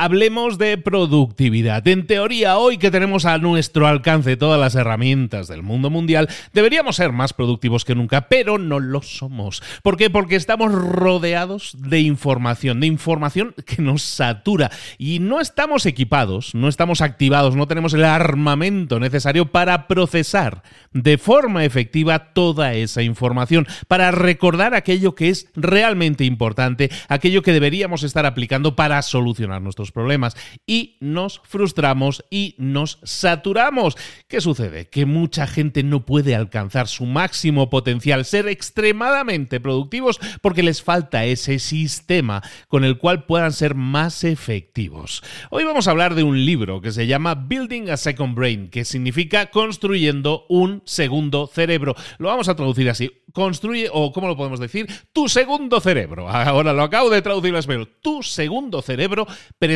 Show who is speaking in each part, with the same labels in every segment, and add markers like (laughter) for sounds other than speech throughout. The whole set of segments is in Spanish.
Speaker 1: Hablemos de productividad. En teoría, hoy que tenemos a nuestro alcance todas las herramientas del mundo mundial, deberíamos ser más productivos que nunca, pero no lo somos. ¿Por qué? Porque estamos rodeados de información, de información que nos satura y no estamos equipados, no estamos activados, no tenemos el armamento necesario para procesar de forma efectiva toda esa información, para recordar aquello que es realmente importante, aquello que deberíamos estar aplicando para solucionar nuestros problemas y nos frustramos y nos saturamos. ¿Qué sucede? Que mucha gente no puede alcanzar su máximo potencial, ser extremadamente productivos porque les falta ese sistema con el cual puedan ser más efectivos. Hoy vamos a hablar de un libro que se llama Building a Second Brain, que significa construyendo un segundo cerebro. Lo vamos a traducir así. Construye, o ¿cómo lo podemos decir? Tu segundo cerebro. (laughs) Ahora lo acabo de traducir al español. Tu segundo cerebro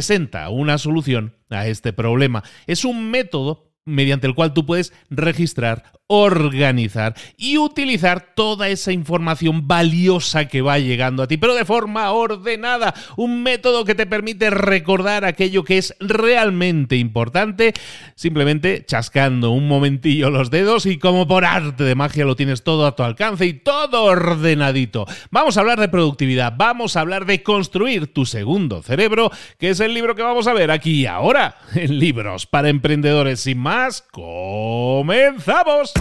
Speaker 1: presenta una solución a este problema. Es un método mediante el cual tú puedes registrar, organizar y utilizar toda esa información valiosa que va llegando a ti, pero de forma ordenada. Un método que te permite recordar aquello que es realmente importante, simplemente chascando un momentillo los dedos y como por arte de magia lo tienes todo a tu alcance y todo ordenadito. Vamos a hablar de productividad, vamos a hablar de construir tu segundo cerebro, que es el libro que vamos a ver aquí y ahora (laughs) en Libros para Emprendedores sin más comenzamos.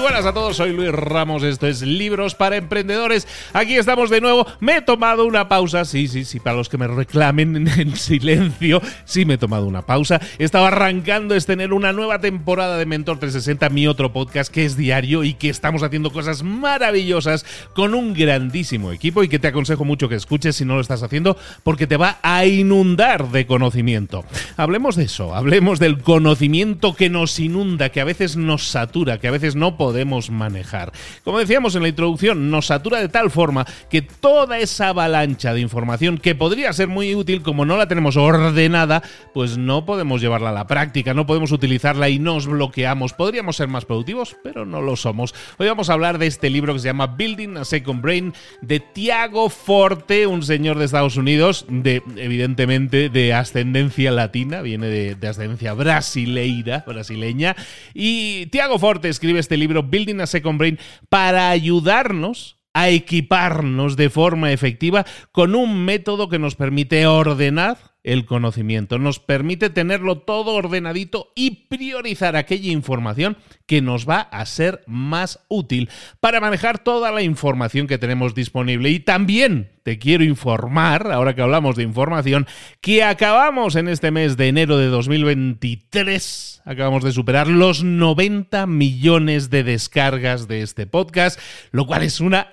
Speaker 1: Buenas a todos, soy Luis Ramos, esto es Libros para Emprendedores. Aquí estamos de nuevo. Me he tomado una pausa, sí, sí, sí, para los que me reclamen (laughs) en silencio, sí me he tomado una pausa. Estaba arrancando es tener una nueva temporada de Mentor 360, mi otro podcast que es diario y que estamos haciendo cosas maravillosas con un grandísimo equipo y que te aconsejo mucho que escuches si no lo estás haciendo porque te va a inundar de conocimiento. Hablemos de eso, hablemos del conocimiento que nos inunda, que a veces nos satura, que a veces no podemos manejar. Como decíamos en la introducción, nos satura de tal forma que toda esa avalancha de información que podría ser muy útil, como no la tenemos ordenada, pues no podemos llevarla a la práctica, no podemos utilizarla y nos bloqueamos. Podríamos ser más productivos, pero no lo somos. Hoy vamos a hablar de este libro que se llama Building a Second Brain de Tiago Forte, un señor de Estados Unidos, de evidentemente de ascendencia latina, viene de, de ascendencia brasileira, brasileña, y Tiago Forte escribe este libro Building a Second Brain para ayudarnos a equiparnos de forma efectiva con un método que nos permite ordenar el conocimiento, nos permite tenerlo todo ordenadito y priorizar aquella información que nos va a ser más útil para manejar toda la información que tenemos disponible. Y también te quiero informar, ahora que hablamos de información, que acabamos en este mes de enero de 2023, acabamos de superar los 90 millones de descargas de este podcast, lo cual es una...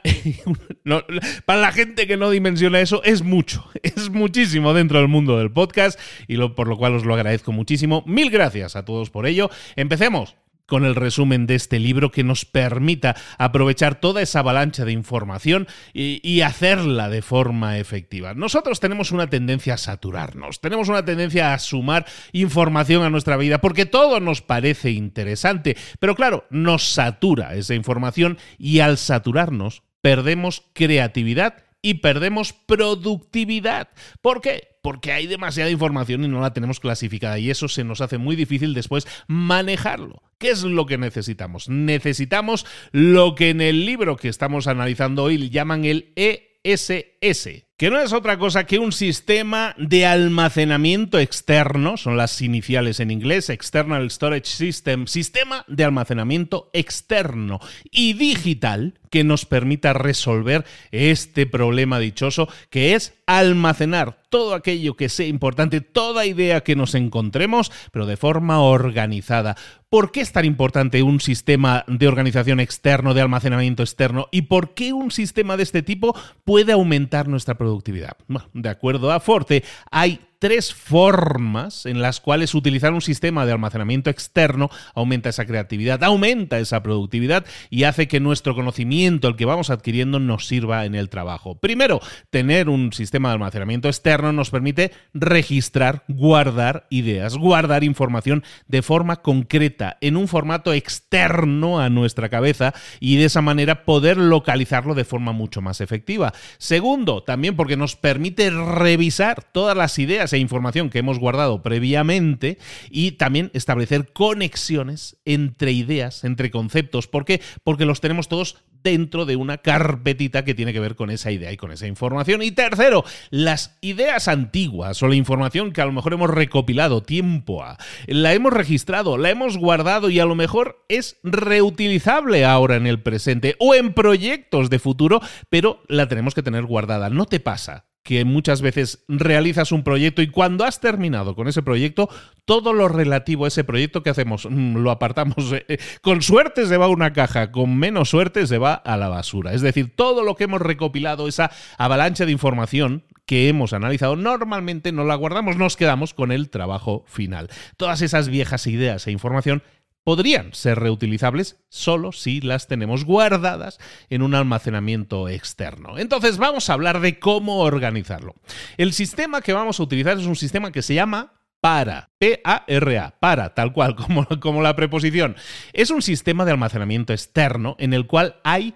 Speaker 1: (laughs) para la gente que no dimensiona eso, es mucho, (laughs) es muchísimo dentro del mundo del podcast y por lo cual os lo agradezco muchísimo. Mil gracias a todos por ello. Empecemos con el resumen de este libro que nos permita aprovechar toda esa avalancha de información y, y, hacerla de forma efectiva. Nosotros tenemos una tendencia a saturarnos, tenemos una tendencia a sumar información a nuestra vida porque todo nos parece interesante, pero claro, nos satura esa información y al saturarnos perdemos creatividad y perdemos productividad. ¿Por qué? Porque hay demasiada información y no la tenemos clasificada y eso se nos hace muy difícil después manejarlo. ¿Qué es lo que necesitamos? Necesitamos lo que en el libro que estamos analizando hoy llaman el ESS, que no es otra cosa que un sistema de almacenamiento externo, son las iniciales en inglés, External Storage System, sistema de almacenamiento externo y digital que nos permita resolver este problema dichoso que es almacenar todo aquello que sea importante, toda idea que nos encontremos, pero de forma organizada. ¿Por qué es tan importante un sistema de organización externo, de almacenamiento externo? ¿Y por qué un sistema de este tipo puede aumentar nuestra productividad? Bueno, de acuerdo a Forte, hay tres formas en las cuales utilizar un sistema de almacenamiento externo aumenta esa creatividad, aumenta esa productividad y hace que nuestro conocimiento, el que vamos adquiriendo, nos sirva en el trabajo. Primero, tener un sistema de almacenamiento externo nos permite registrar, guardar ideas, guardar información de forma concreta, en un formato externo a nuestra cabeza y de esa manera poder localizarlo de forma mucho más efectiva. Segundo, también porque nos permite revisar todas las ideas información que hemos guardado previamente y también establecer conexiones entre ideas, entre conceptos. ¿Por qué? Porque los tenemos todos dentro de una carpetita que tiene que ver con esa idea y con esa información. Y tercero, las ideas antiguas o la información que a lo mejor hemos recopilado tiempo a, la hemos registrado, la hemos guardado y a lo mejor es reutilizable ahora en el presente o en proyectos de futuro, pero la tenemos que tener guardada. No te pasa que muchas veces realizas un proyecto y cuando has terminado con ese proyecto, todo lo relativo a ese proyecto que hacemos mm, lo apartamos. Eh, eh, con suerte se va a una caja, con menos suerte se va a la basura. Es decir, todo lo que hemos recopilado, esa avalancha de información que hemos analizado, normalmente no la guardamos, nos quedamos con el trabajo final. Todas esas viejas ideas e información podrían ser reutilizables solo si las tenemos guardadas en un almacenamiento externo. Entonces vamos a hablar de cómo organizarlo. El sistema que vamos a utilizar es un sistema que se llama para, P-A-R-A, para, tal cual (laughs) como, como la preposición. Es un sistema de almacenamiento externo en el cual hay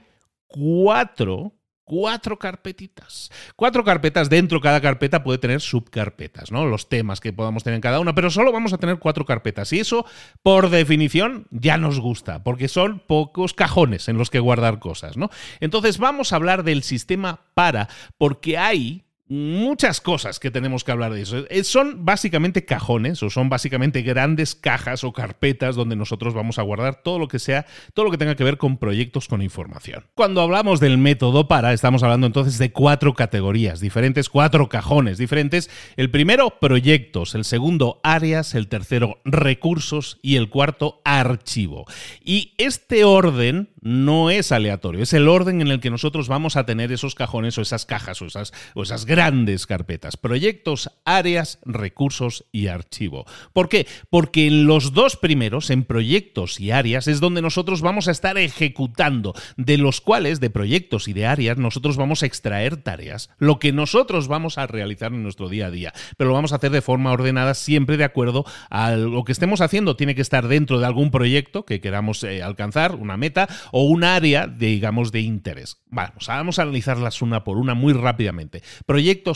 Speaker 1: cuatro cuatro carpetitas. Cuatro carpetas dentro, cada carpeta puede tener subcarpetas, ¿no? Los temas que podamos tener en cada una, pero solo vamos a tener cuatro carpetas. Y eso, por definición, ya nos gusta, porque son pocos cajones en los que guardar cosas, ¿no? Entonces vamos a hablar del sistema para, porque hay muchas cosas que tenemos que hablar de eso. Eh, son básicamente cajones o son básicamente grandes cajas o carpetas donde nosotros vamos a guardar todo lo que sea, todo lo que tenga que ver con proyectos con información. Cuando hablamos del método para, estamos hablando entonces de cuatro categorías diferentes, cuatro cajones diferentes. El primero, proyectos, el segundo, áreas, el tercero, recursos y el cuarto, archivo. Y este orden no es aleatorio, es el orden en el que nosotros vamos a tener esos cajones o esas cajas o esas, o esas carpetas. Proyectos, áreas, recursos y archivo. ¿Por qué? Porque en los dos primeros, en proyectos y áreas, es donde nosotros vamos a estar ejecutando, de los cuales, de proyectos y de áreas, nosotros vamos a extraer tareas, lo que nosotros vamos a realizar en nuestro día a día. Pero lo vamos a hacer de forma ordenada, siempre de acuerdo a lo que estemos haciendo. Tiene que estar dentro de algún proyecto que queramos eh, alcanzar, una meta, o un área, digamos, de interés. Vamos, vamos a analizarlas una por una muy rápidamente.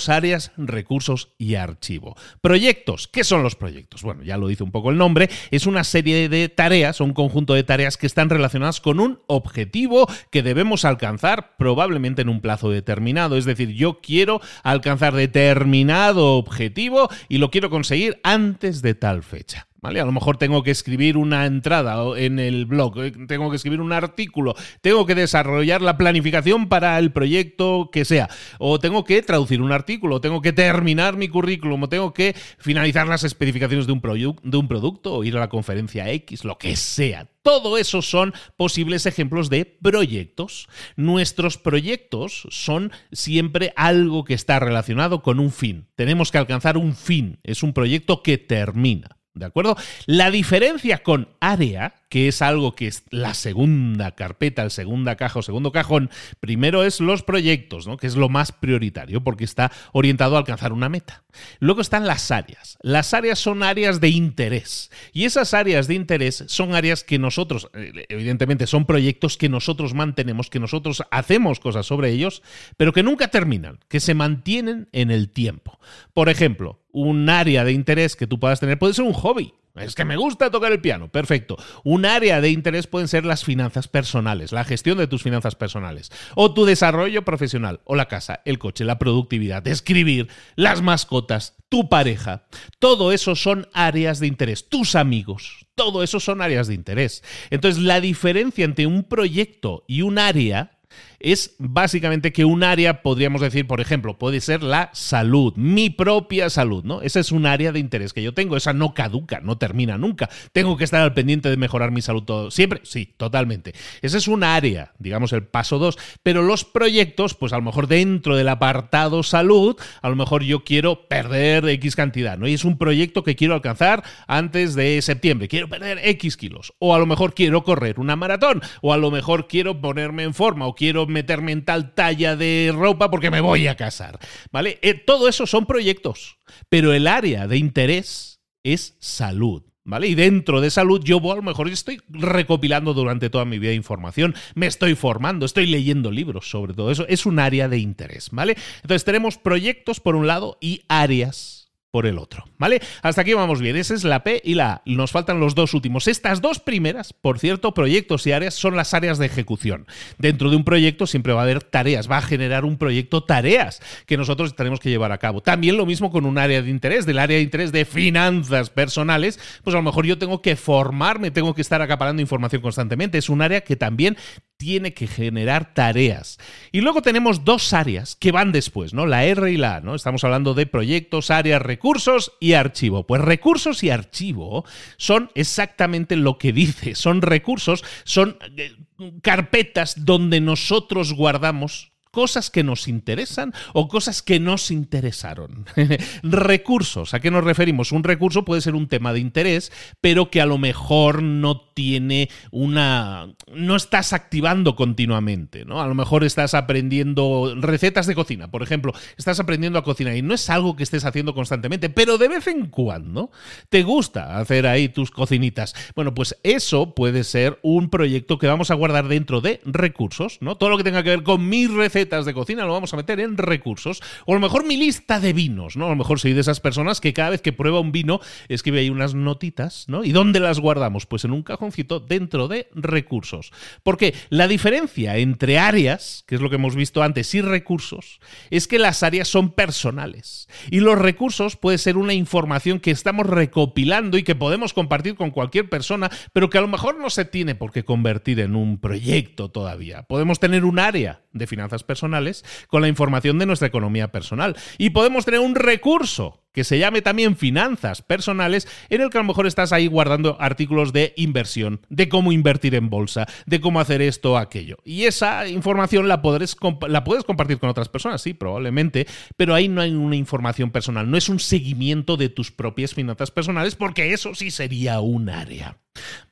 Speaker 1: Áreas, recursos y archivo. Proyectos, ¿qué son los proyectos? Bueno, ya lo dice un poco el nombre, es una serie de tareas, un conjunto de tareas que están relacionadas con un objetivo que debemos alcanzar probablemente en un plazo determinado. Es decir, yo quiero alcanzar determinado objetivo y lo quiero conseguir antes de tal fecha. A lo mejor tengo que escribir una entrada en el blog, eh, tengo que escribir un artículo, tengo que desarrollar la planificación para el proyecto que sea, o tengo que traducir un artículo, tengo que terminar mi currículum, o tengo que finalizar las especificaciones de un, de un producto, o ir a la conferencia X, lo que sea. Todo eso son posibles ejemplos de proyectos. Nuestros proyectos son siempre algo que está relacionado con un fin. Tenemos que alcanzar un fin. Es un proyecto que termina. ¿De acuerdo? La diferencia con área, que es algo que es la segunda carpeta, el segunda caja o segundo cajón, primero es los proyectos, ¿no? que es lo más prioritario porque está orientado a alcanzar una meta. Luego están las áreas. Las áreas son áreas de interés. Y esas áreas de interés son áreas que nosotros, eh, evidentemente, son proyectos que nosotros mantenemos, que nosotros hacemos cosas sobre ellos, pero que nunca terminan, que se mantienen en el tiempo. Por ejemplo, un área de interés que tú puedas tener puede ser un hobby. Es que me gusta tocar el piano. Perfecto. Un área de interés pueden ser las finanzas personales, la gestión de tus finanzas personales, o tu desarrollo profesional, o la casa, el coche, la productividad, escribir, las mascotas, tu pareja. Todo eso son áreas de interés. Tus amigos. Todo eso son áreas de interés. Entonces, la diferencia entre un proyecto y un área es básicamente que un área, podríamos decir, por ejemplo, puede ser la salud, mi propia salud, ¿no? Esa es un área de interés que yo tengo, esa no caduca, no termina nunca. Tengo que estar al pendiente de mejorar mi salud todo, siempre, sí, totalmente. Esa es un área, digamos el paso 2, pero los proyectos, pues a lo mejor dentro del apartado salud, a lo mejor yo quiero perder X cantidad, ¿no? Y es un proyecto que quiero alcanzar antes de septiembre, quiero perder X kilos, o a lo mejor quiero correr una maratón, o a lo mejor quiero ponerme en forma, o quiero meterme en tal talla de ropa porque me voy a casar. ¿Vale? Eh, todo eso son proyectos, pero el área de interés es salud. ¿Vale? Y dentro de salud yo a lo mejor estoy recopilando durante toda mi vida información, me estoy formando, estoy leyendo libros sobre todo eso, es un área de interés, ¿vale? Entonces tenemos proyectos por un lado y áreas por el otro, ¿vale? Hasta aquí vamos bien. Esa es la P y la A. Nos faltan los dos últimos. Estas dos primeras, por cierto, proyectos y áreas son las áreas de ejecución. Dentro de un proyecto siempre va a haber tareas, va a generar un proyecto tareas que nosotros tenemos que llevar a cabo. También lo mismo con un área de interés, del área de interés de finanzas personales, pues a lo mejor yo tengo que formarme, tengo que estar acaparando información constantemente. Es un área que también tiene que generar tareas. Y luego tenemos dos áreas que van después, ¿no? La R y la A, ¿no? Estamos hablando de proyectos, áreas, recursos y archivo. Pues recursos y archivo son exactamente lo que dice. Son recursos, son eh, carpetas donde nosotros guardamos cosas que nos interesan o cosas que nos interesaron. (laughs) Recursos, ¿a qué nos referimos? Un recurso puede ser un tema de interés, pero que a lo mejor no tiene una... no estás activando continuamente, ¿no? A lo mejor estás aprendiendo recetas de cocina, por ejemplo, estás aprendiendo a cocinar y no es algo que estés haciendo constantemente, pero de vez en cuando te gusta hacer ahí tus cocinitas. Bueno, pues eso puede ser un proyecto que vamos a guardar dentro de recursos, ¿no? Todo lo que tenga que ver con mis recetas de cocina lo vamos a meter en recursos. O a lo mejor mi lista de vinos, ¿no? A lo mejor soy de esas personas que cada vez que prueba un vino escribe ahí unas notitas, ¿no? ¿Y dónde las guardamos? Pues en un cajoncito dentro de recursos. Porque la diferencia entre áreas, que es lo que hemos visto antes, y recursos, es que las áreas son personales. Y los recursos puede ser una información que estamos recopilando y que podemos compartir con cualquier persona, pero que a lo mejor no se tiene por qué convertir en un proyecto todavía. Podemos tener un área de finanzas personales con la información de nuestra economía personal. Y podemos tener un recurso que se llame también finanzas personales, en el que a lo mejor estás ahí guardando artículos de inversión, de cómo invertir en bolsa, de cómo hacer esto o aquello. Y esa información la, la puedes compartir con otras personas, sí, probablemente, pero ahí no hay una información personal, no es un seguimiento de tus propias finanzas personales, porque eso sí sería un área.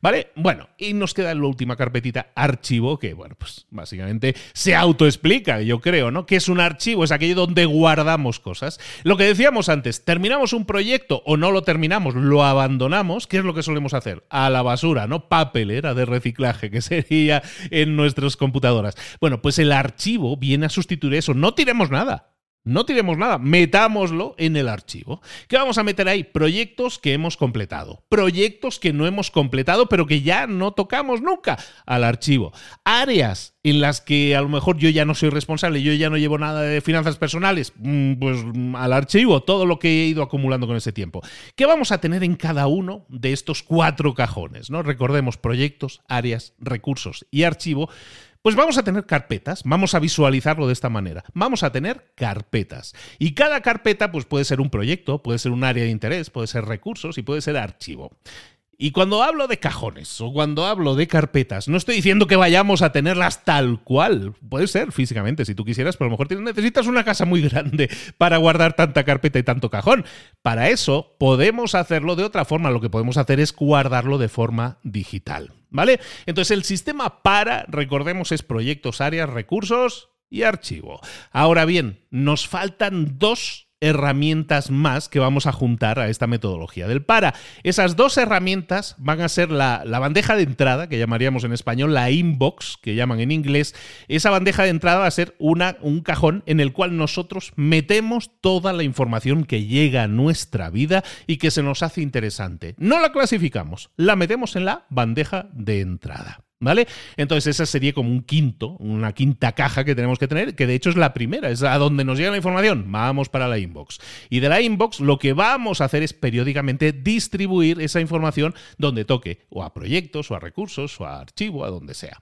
Speaker 1: ¿Vale? Bueno, y nos queda la última carpetita, archivo, que, bueno, pues básicamente se autoexplica, yo creo, ¿no? Que es un archivo? Es aquello donde guardamos cosas. Lo que decíamos antes, terminamos un proyecto o no lo terminamos, lo abandonamos, ¿qué es lo que solemos hacer? A la basura, ¿no? Papelera de reciclaje, que (laughs) sería en nuestras computadoras. Bueno, pues el archivo viene a sustituir eso. No tiremos nada. No tiremos nada, metámoslo en el archivo. ¿Qué vamos a meter ahí? Proyectos que hemos completado, proyectos que no hemos completado pero que ya no tocamos nunca al archivo. Áreas en las que a lo mejor yo ya no soy responsable, yo ya no llevo nada de finanzas personales, mm, pues mm, al archivo, todo lo que he ido acumulando con ese tiempo. ¿Qué vamos a tener en cada uno de estos cuatro cajones? ¿no? Recordemos proyectos, áreas, recursos y archivo pues vamos a tener carpetas, vamos a visualizarlo de esta manera. Vamos a tener carpetas. Y cada carpeta pues puede ser un proyecto, puede ser un área de interés, puede ser recursos y puede ser archivo. Y cuando hablo de cajones o cuando hablo de carpetas, no estoy diciendo que vayamos a tenerlas tal cual. Puede ser físicamente, si tú quisieras, pero a lo mejor necesitas una casa muy grande para guardar tanta carpeta y tanto cajón. Para eso podemos hacerlo de otra forma. Lo que podemos hacer es guardarlo de forma digital. ¿Vale? Entonces el sistema para, recordemos, es proyectos, áreas, recursos y archivo. Ahora bien, nos faltan dos herramientas más que vamos a juntar a esta metodología del para. Esas dos herramientas van a ser la, bandeja de entrada, que llamaríamos en español la inbox, que llaman en inglés. Esa bandeja de entrada va a ser una, un cajón en el cual nosotros metemos toda la información que llega a nuestra vida y que se nos hace interesante. No la clasificamos, la metemos en la bandeja de entrada. ¿Vale? Entonces esa sería como un quinto, una quinta caja que tenemos que tener, que de hecho es la primera, es a donde nos llega la información. Vamos para la inbox. Y de la inbox lo que vamos a hacer es periódicamente distribuir esa información donde toque, o a proyectos, o a recursos, o a archivo, a donde sea.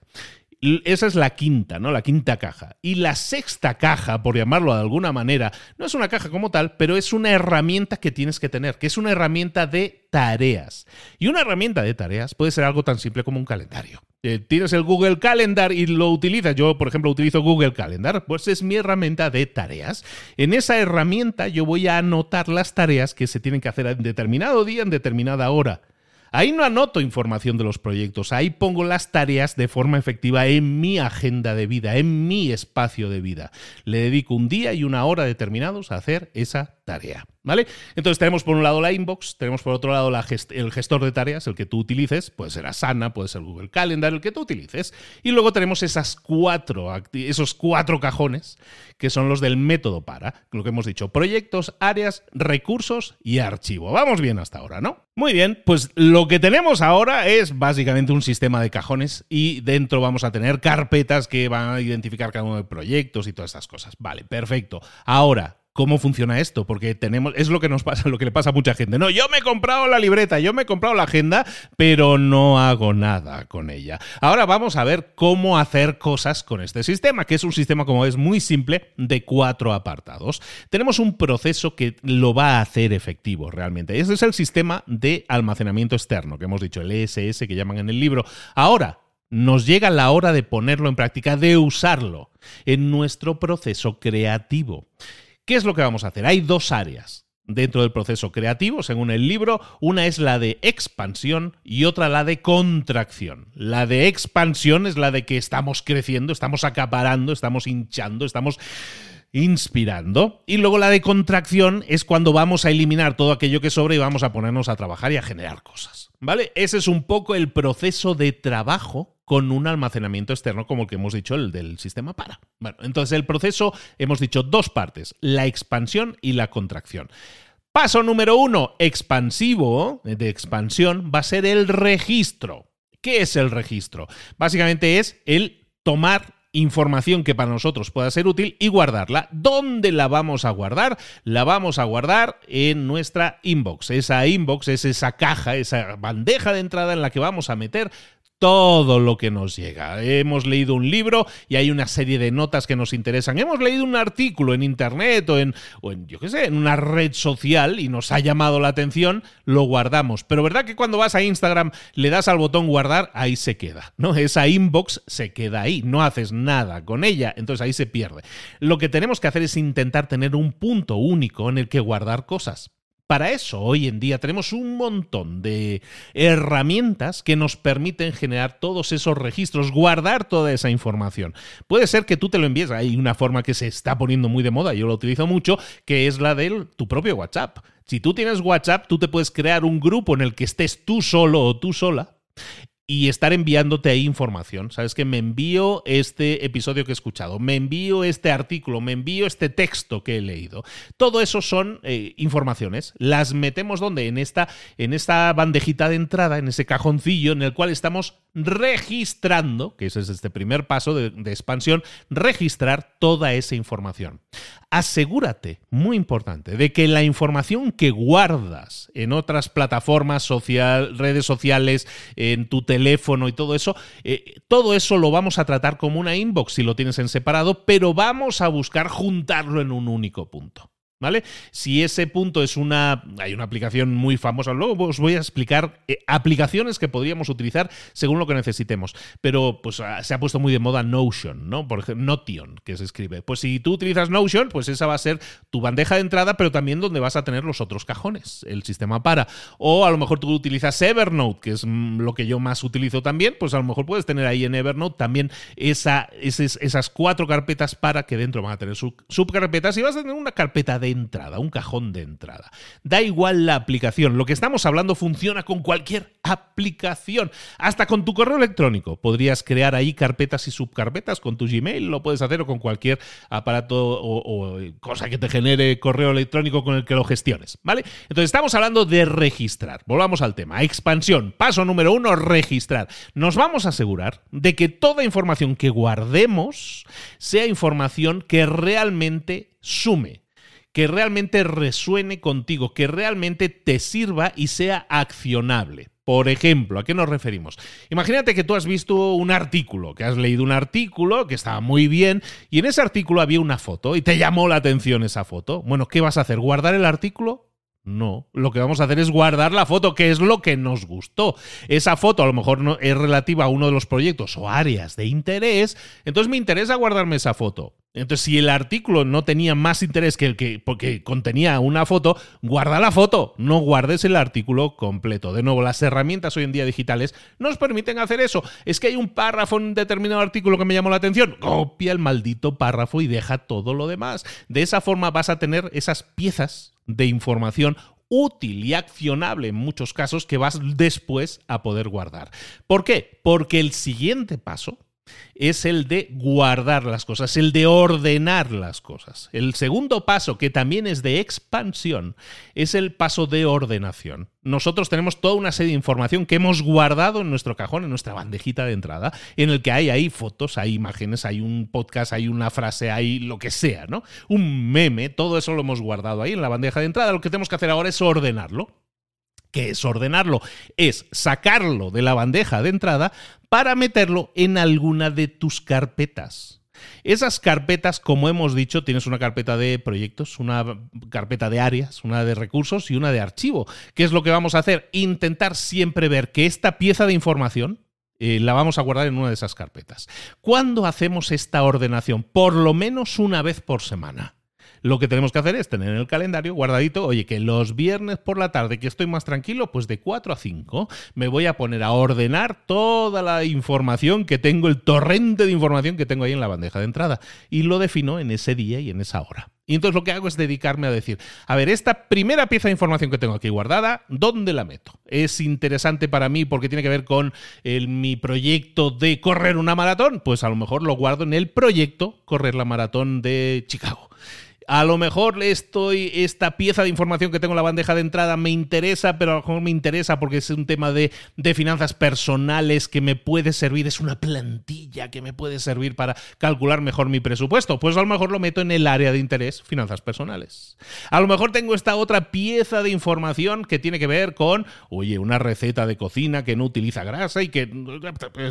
Speaker 1: Esa es la quinta, ¿no? La quinta caja. Y la sexta caja, por llamarlo de alguna manera, no es una caja como tal, pero es una herramienta que tienes que tener, que es una herramienta de tareas. Y una herramienta de tareas puede ser algo tan simple como un calendario. Eh, tienes el Google Calendar y lo utilizas. Yo, por ejemplo, utilizo Google Calendar, pues es mi herramienta de tareas. En esa herramienta yo voy a anotar las tareas que se tienen que hacer en determinado día, en determinada hora. Ahí no anoto información de los proyectos, ahí pongo las tareas de forma efectiva en mi agenda de vida, en mi espacio de vida. Le dedico un día y una hora determinados a hacer esa tarea. ¿Vale? Entonces tenemos por un lado la inbox, tenemos por otro lado el gestor de tareas, el que tú utilices, puede ser Asana, puede ser Google Calendar, el que tú utilices, y luego tenemos esas cuatro, esos cuatro cajones que son los del método para, lo que hemos dicho, proyectos, áreas, recursos y archivo. Vamos bien hasta ahora, ¿no? Muy bien, pues lo que tenemos ahora es básicamente un sistema de cajones y dentro vamos a tener carpetas que van a identificar cada uno de proyectos y todas estas cosas. Vale, perfecto. Ahora, cómo funciona esto, porque tenemos, es lo que nos pasa, (laughs) lo que le pasa a mucha gente. No, yo me he comprado la libreta, yo me he comprado la agenda, pero no hago nada con ella. Ahora vamos a ver cómo hacer cosas con este sistema, que es un sistema, como es muy simple, de cuatro apartados. Tenemos un proceso que lo va a hacer efectivo realmente. Ese es el sistema de almacenamiento externo, que hemos dicho, el ESS que llaman en el libro. Ahora, nos llega la hora de ponerlo en práctica, de usarlo en nuestro proceso creativo. ¿Qué es lo que vamos a hacer? Hay dos áreas dentro del proceso creativo, según el libro. Una es la de expansión y otra la de contracción. La de expansión es la de que estamos creciendo, estamos acaparando, estamos hinchando, estamos inspirando. Y luego la de contracción es cuando vamos a eliminar todo aquello que sobra y vamos a ponernos a trabajar y a generar cosas. ¿Vale? Ese es un poco el proceso de trabajo con un almacenamiento externo como el que hemos dicho, el del sistema para. Bueno, entonces el proceso hemos dicho dos partes, la expansión y la contracción. Paso número uno, expansivo, de expansión, va a ser el registro. ¿Qué es el registro? Básicamente es el tomar información que para nosotros pueda ser útil y guardarla. ¿Dónde la vamos a guardar? La vamos a guardar en nuestra inbox. Esa inbox es esa caja, esa bandeja de entrada en la que vamos a meter todo lo que nos llega. Hemos leído un libro y hay una serie de notas que nos interesan. Hemos leído un artículo en internet o en, yo qué sé, en una red social y nos ha llamado la atención, lo guardamos. Pero ¿verdad que cuando vas a Instagram le das al botón guardar, ahí se queda, ¿no? Esa inbox se queda ahí, no haces nada con ella, entonces ahí se pierde. Lo que tenemos que hacer es intentar tener un punto único en el que guardar cosas. Para eso, hoy en día tenemos un montón de herramientas que nos permiten generar todos esos registros, guardar toda esa información. Puede ser que tú te lo envíes, hay una forma que se está poniendo muy de moda, yo lo utilizo mucho, que es la de tu propio WhatsApp. Si tú tienes WhatsApp, tú te puedes crear un grupo en el que estés tú solo o tú sola y estar enviándote ahí información. Sabes que me envío este episodio que he escuchado, me envío este artículo, me envío este texto que he leído. Todo eso son eh, informaciones. Las metemos donde? En esta, en esta bandejita de entrada, en ese cajoncillo en el cual estamos registrando, que ese es este primer paso de, de expansión, registrar toda esa información. Asegúrate, muy importante, de que la información que guardas en otras plataformas social, redes sociales, en tu teléfono y todo eso, eh, todo eso lo vamos a tratar como una inbox si lo tienes en separado, pero vamos a buscar juntarlo en un único punto. ¿Vale? Si ese punto es una. Hay una aplicación muy famosa. Luego os voy a explicar eh, aplicaciones que podríamos utilizar según lo que necesitemos. Pero pues ah, se ha puesto muy de moda Notion, ¿no? Por ejemplo, Notion, que se escribe. Pues si tú utilizas Notion, pues esa va a ser tu bandeja de entrada, pero también donde vas a tener los otros cajones, el sistema para. O a lo mejor tú utilizas Evernote, que es mm, lo que yo más utilizo también, pues a lo mejor puedes tener ahí en Evernote también esa, esas, cuatro carpetas para que dentro van a tener subcarpetas y vas a tener una carpeta de entrada, un cajón de entrada. Da igual la aplicación, lo que estamos hablando funciona con cualquier aplicación, hasta con tu correo electrónico. Podrías crear ahí carpetas y subcarpetas con tu Gmail, lo puedes hacer o con cualquier aparato o, cosa que te genere correo electrónico con el que lo gestiones, ¿vale? Entonces estamos hablando de registrar. Volvamos al tema. Expansión. Paso número uno, registrar. Nos vamos a asegurar de que toda información que guardemos sea información que realmente sume, que realmente resuene contigo, que realmente te sirva y sea accionable. Por ejemplo, ¿a qué nos referimos? Imagínate que tú has visto un artículo, que has leído un artículo que estaba muy bien y en ese artículo había una foto y te llamó la atención esa foto. Bueno, ¿qué vas a hacer? ¿Guardar el artículo? No, lo que vamos a hacer es guardar la foto, que es lo que nos gustó. Esa foto a lo mejor no, es relativa a uno de los proyectos o áreas de interés, entonces me interesa guardarme esa foto. Entonces, si el artículo no tenía más interés que el que, porque contenía una foto, guarda la foto, no guardes el artículo completo. De nuevo, las herramientas hoy en día digitales nos permiten hacer eso. Es que hay un párrafo en un determinado artículo que me llamó la atención, copia el maldito párrafo y deja todo lo demás. De esa forma vas a tener esas piezas de información útil y accionable en muchos casos que vas después a poder guardar. ¿Por qué? Porque el siguiente paso es el de guardar las cosas, el de ordenar las cosas. El segundo paso, que también es de expansión, es el paso de ordenación. Nosotros tenemos toda una serie de información que hemos guardado en nuestro cajón, en nuestra bandejita de entrada, en el que hay ahí fotos, hay imágenes, hay un podcast, hay una frase, hay lo que sea, ¿no? Un meme, todo eso lo hemos guardado ahí en la bandeja de entrada. Lo que tenemos que hacer ahora es ordenarlo. ¿Qué es ordenarlo? Es sacarlo de la bandeja de entrada para meterlo en alguna de tus carpetas. Esas carpetas, como hemos dicho, tienes una carpeta de proyectos, una carpeta de áreas, una de recursos y una de archivo. ¿Qué es lo que vamos a hacer? Intentar siempre ver que esta pieza de información eh, la vamos a guardar en una de esas carpetas. ¿Cuándo hacemos esta ordenación? Por lo menos una vez por semana. Lo que tenemos que hacer es tener en el calendario guardadito, oye, que los viernes por la tarde que estoy más tranquilo, pues de 4 a 5 me voy a poner a ordenar toda la información que tengo, el torrente de información que tengo ahí en la bandeja de entrada. Y lo defino en ese día y en esa hora. Y entonces lo que hago es dedicarme a decir, a ver, esta primera pieza de información que tengo aquí guardada, ¿dónde la meto? ¿Es interesante para mí porque tiene que ver con mi proyecto de correr una maratón? Pues a lo mejor lo guardo en el proyecto Correr la Maratón de Chicago a lo mejor estoy, esta pieza de información que tengo en la bandeja de entrada me interesa, pero a lo mejor me interesa porque es un tema de, de, finanzas personales que me puede servir, es una plantilla que me puede servir para calcular mejor mi presupuesto. Pues a lo mejor lo meto en el área de interés, finanzas personales. A lo mejor tengo esta otra pieza de información que tiene que ver con, oye, una receta de cocina que no utiliza grasa y que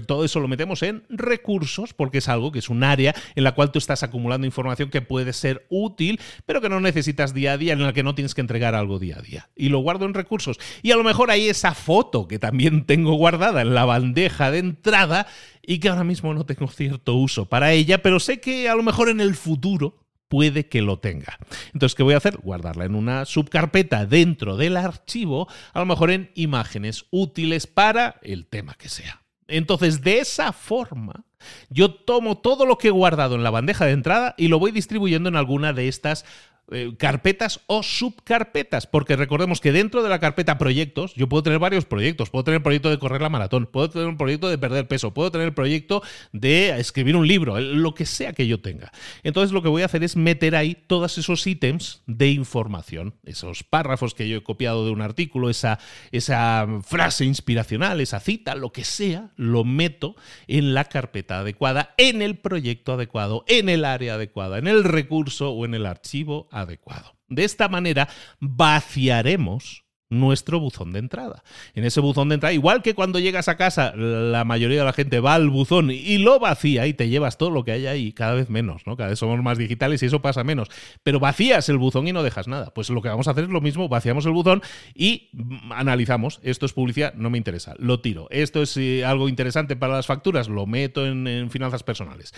Speaker 1: todo eso lo metemos en recursos porque es algo que es un área en la cual tú estás acumulando información que puede ser útil pero que no necesitas día a día, en el que no tienes que entregar algo día a día. Y lo guardo en recursos. Y a lo mejor hay esa foto que también (laughs) tengo guardada en la bandeja de entrada y que ahora mismo no tengo cierto uso para ella, pero sé que a lo mejor en el futuro puede que lo tenga. Entonces, ¿qué voy a hacer? Guardarla en una subcarpeta dentro del archivo, a lo mejor en imágenes útiles para el tema que sea. Entonces, de esa forma, yo tomo todo lo que he guardado en la bandeja de entrada y lo voy distribuyendo en alguna de estas eh, carpetas o subcarpetas, porque recordemos que dentro de la carpeta proyectos yo puedo tener varios proyectos, puedo tener el proyecto de correr la maratón, puedo tener un proyecto de perder peso, puedo tener el proyecto de escribir un libro, lo que sea que yo tenga. Entonces lo que voy a hacer es meter ahí todos esos ítems de información, esos párrafos que yo he copiado de un artículo, esa, esa frase inspiracional, esa cita, lo que sea, lo meto en la carpeta adecuada, en el proyecto adecuado, en el área adecuada, en el recurso o en el archivo De esta manera vaciaremos nuestro buzón de entrada. En ese buzón de entrada, igual que cuando llegas a casa, la mayoría de la gente va al buzón y lo vacía y te llevas todo lo que hay ahí, cada vez menos, ¿no? Cada vez somos más digitales y eso pasa menos. Pero vacías el buzón y no dejas nada. Pues lo que vamos a hacer es lo mismo, vaciamos el buzón y analizamos. Esto es publicidad, no me interesa, lo tiro. Esto es eh, algo interesante para las facturas, lo meto en, finanzas personales.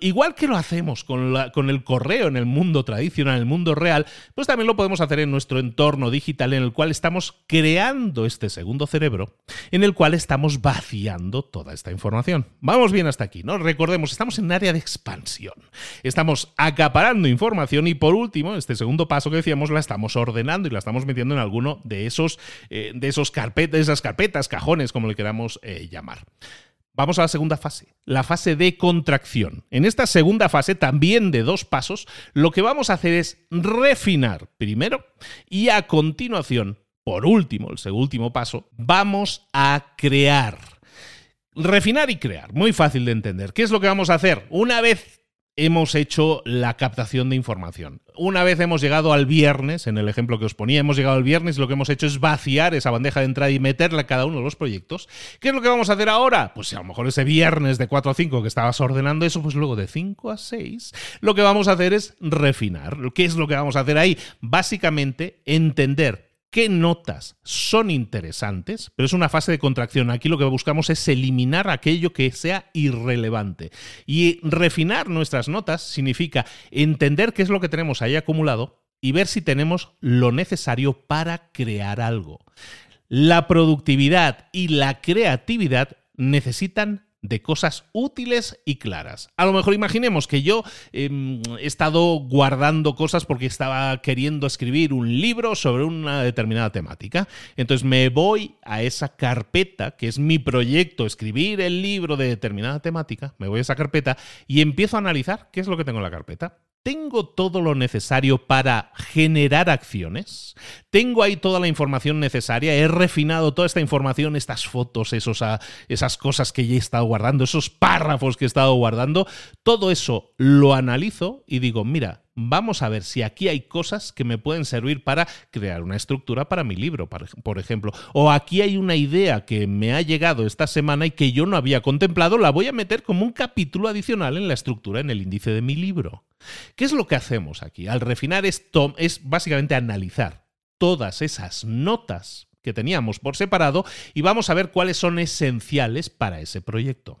Speaker 1: Igual que lo hacemos con, con el correo en el mundo tradicional, en el mundo real, pues también lo podemos hacer en nuestro entorno digital en el cual estamos creando este segundo cerebro en el cual estamos vaciando toda esta información. Vamos bien hasta aquí, ¿no? Recordemos, estamos en un área de expansión. Estamos acaparando información y por último, este segundo paso que decíamos, la estamos ordenando y la estamos metiendo en alguno de esos, eh, de esos carpetas, esas carpetas, cajones, como le queramos eh, llamar. Vamos a la segunda fase, la fase de contracción. En esta segunda fase, también de dos pasos, lo que vamos a hacer es refinar primero y a continuación por último, el último paso, vamos a crear. Refinar y crear, muy fácil de entender. ¿Qué es lo que vamos a hacer? Una vez hemos hecho la captación de información. Una vez hemos llegado al viernes, en el ejemplo que os ponía, hemos llegado al viernes y lo que hemos hecho es vaciar esa bandeja de entrada y meterla a cada uno de los proyectos. ¿Qué es lo que vamos a hacer ahora? Pues a lo mejor ese viernes de 4 a 5 que estabas ordenando eso, pues luego de 5 a 6, lo que vamos a hacer es refinar. ¿Qué es lo que vamos a hacer ahí? Básicamente entender qué notas son interesantes, pero es una fase de contracción. Aquí lo que buscamos es eliminar aquello que sea irrelevante. Y refinar nuestras notas significa entender qué es lo que tenemos ahí acumulado y ver si tenemos lo necesario para crear algo. La productividad y la creatividad necesitan de cosas útiles y claras. A lo mejor imaginemos que yo em, he estado guardando cosas porque estaba queriendo escribir un libro sobre una determinada temática. Entonces me voy a esa carpeta, que es mi proyecto, escribir el libro de determinada temática, me voy a esa carpeta y empiezo a analizar qué es lo que tengo en la carpeta. ¿Tengo todo lo necesario para generar acciones? ¿Tengo ahí toda la información necesaria? ¿He refinado toda esta información, estas fotos, esos, ah, esas cosas que ya he estado guardando, esos párrafos que he estado guardando? Todo eso lo analizo y digo, mira, vamos a ver si aquí hay cosas que me pueden servir para crear una estructura para mi libro, por ejemplo. O aquí hay una idea que me ha llegado esta semana y que yo no había contemplado, la voy a meter como un capítulo adicional en la estructura, en el índice de mi libro. ¿Qué es lo que hacemos aquí? Al refinar esto es básicamente analizar todas esas notas que teníamos por separado y vamos a ver cuáles son esenciales para ese proyecto.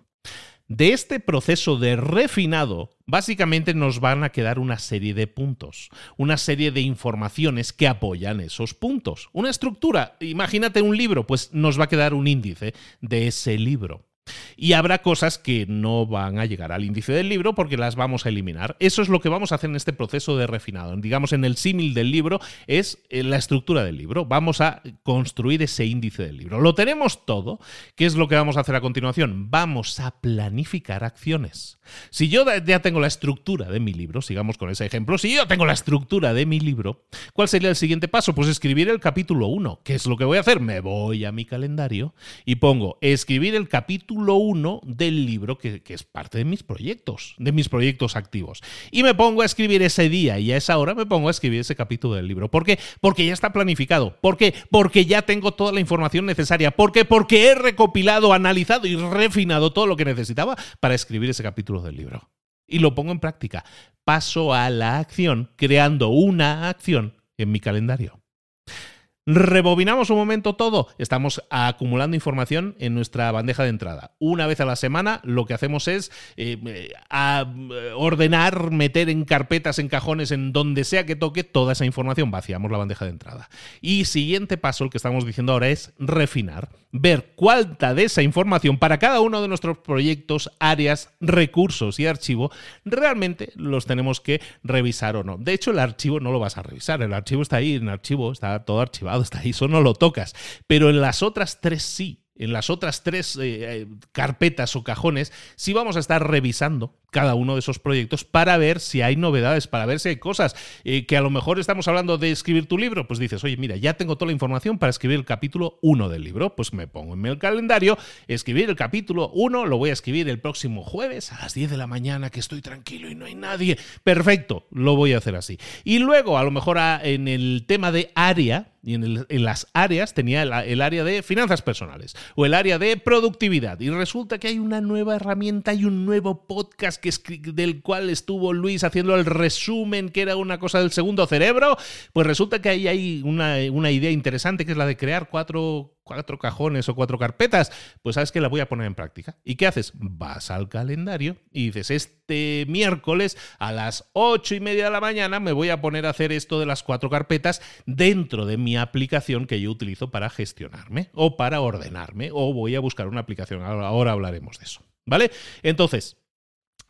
Speaker 1: De este proceso de refinado, básicamente nos van a quedar una serie de puntos, una serie de informaciones que apoyan esos puntos. Una estructura, imagínate un libro, pues nos va a quedar un índice de ese libro. Y habrá cosas que no van a llegar al índice del libro porque las vamos a eliminar. Eso es lo que vamos a hacer en este proceso de refinado. Digamos, en el símil del libro es eh, la estructura del libro. Vamos a construir ese índice del libro. Lo tenemos todo. ¿Qué es lo que vamos a hacer a continuación? Vamos a planificar acciones. Si yo ya tengo la estructura de mi libro, sigamos con ese ejemplo, si yo tengo la estructura de mi libro, ¿cuál sería el siguiente paso? Pues escribir el capítulo 1. ¿Qué es lo que voy a hacer? Me voy a mi calendario y pongo escribir el capítulo 1 del libro que, es parte de mis proyectos, de mis proyectos activos. Y me pongo a escribir ese día y a esa hora me pongo a escribir ese capítulo del libro. ¿Por qué? Porque ya está planificado. ¿Por qué? Porque ya tengo toda la información necesaria. ¿Por qué? Porque he recopilado, analizado y refinado todo lo que necesitaba para escribir ese capítulo del libro. Y lo pongo en práctica. Paso a la acción, creando una acción en mi calendario. Rebobinamos un momento todo. Estamos acumulando información en nuestra bandeja de entrada. Una vez a la semana lo que hacemos es eh, eh, ordenar, meter en carpetas, en cajones, en donde sea que toque toda esa información. Vaciamos la bandeja de entrada. Y siguiente paso, el que estamos diciendo ahora es refinar. Ver cuánta de esa información para cada uno de nuestros proyectos, áreas, recursos y archivo realmente los tenemos que revisar o no. De hecho, el archivo no lo vas a revisar. El archivo está ahí, en archivo está todo archivado está ahí, eso no lo tocas. Pero en las otras tres sí. En las otras tres eh, eh, carpetas o cajones sí vamos a estar revisando cada uno de esos proyectos para ver si hay novedades, para ver si hay cosas eh, que a lo mejor estamos hablando de escribir tu libro, pues dices, oye, mira, ya tengo toda la información para escribir el capítulo 1 del libro, pues me pongo en el calendario, escribir el capítulo 1, lo voy a escribir el próximo jueves a las 10 de la mañana, que estoy tranquilo y no hay nadie. Perfecto, lo voy a hacer así. Y luego, a lo mejor en el tema de área, y en, las áreas tenía el, área de finanzas personales o el área de productividad. Y resulta que hay una nueva herramienta y un nuevo podcast del cual estuvo Luis haciendo el resumen, que era una cosa del segundo cerebro, pues resulta que ahí hay una, una idea interesante que es la de crear cuatro cuatro cajones o cuatro carpetas, pues sabes que la voy a poner en práctica. ¿Y qué haces? Vas al calendario y dices, este miércoles a las ocho y media de la mañana me voy a poner a hacer esto de las cuatro carpetas dentro de mi aplicación que yo utilizo para gestionarme o para ordenarme o voy a buscar una aplicación. Ahora hablaremos de eso. ¿Vale? Entonces,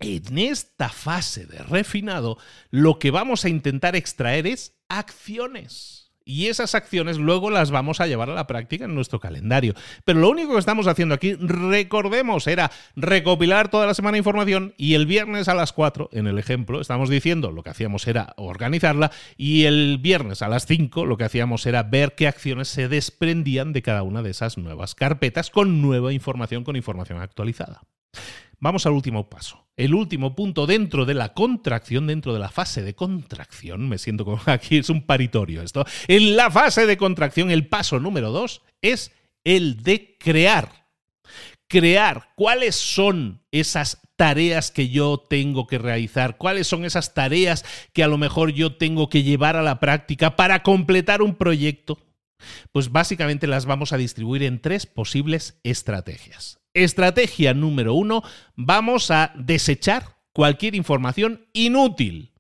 Speaker 1: en esta fase de refinado, lo que vamos a intentar extraer es acciones. Y esas acciones luego las vamos a llevar a la práctica en nuestro calendario. Pero lo único que estamos haciendo aquí, recordemos, era recopilar toda la semana información y el viernes a las 4, en el ejemplo, estamos diciendo lo que hacíamos era organizarla y el viernes a las 5 lo que hacíamos era ver qué acciones se desprendían de cada una de esas nuevas carpetas con nueva información, con información actualizada. Vamos al último paso. El último punto dentro de la contracción, dentro de la fase de contracción, me siento como (laughs) aquí es un paritorio esto. En la fase de contracción, el paso número dos es el de crear. Crear cuáles son esas tareas que yo tengo que realizar, cuáles son esas tareas que a lo mejor yo tengo que llevar a la práctica para completar un proyecto. Pues básicamente las vamos a distribuir en tres posibles estrategias. Estrategia número uno, vamos a desechar cualquier información inútil.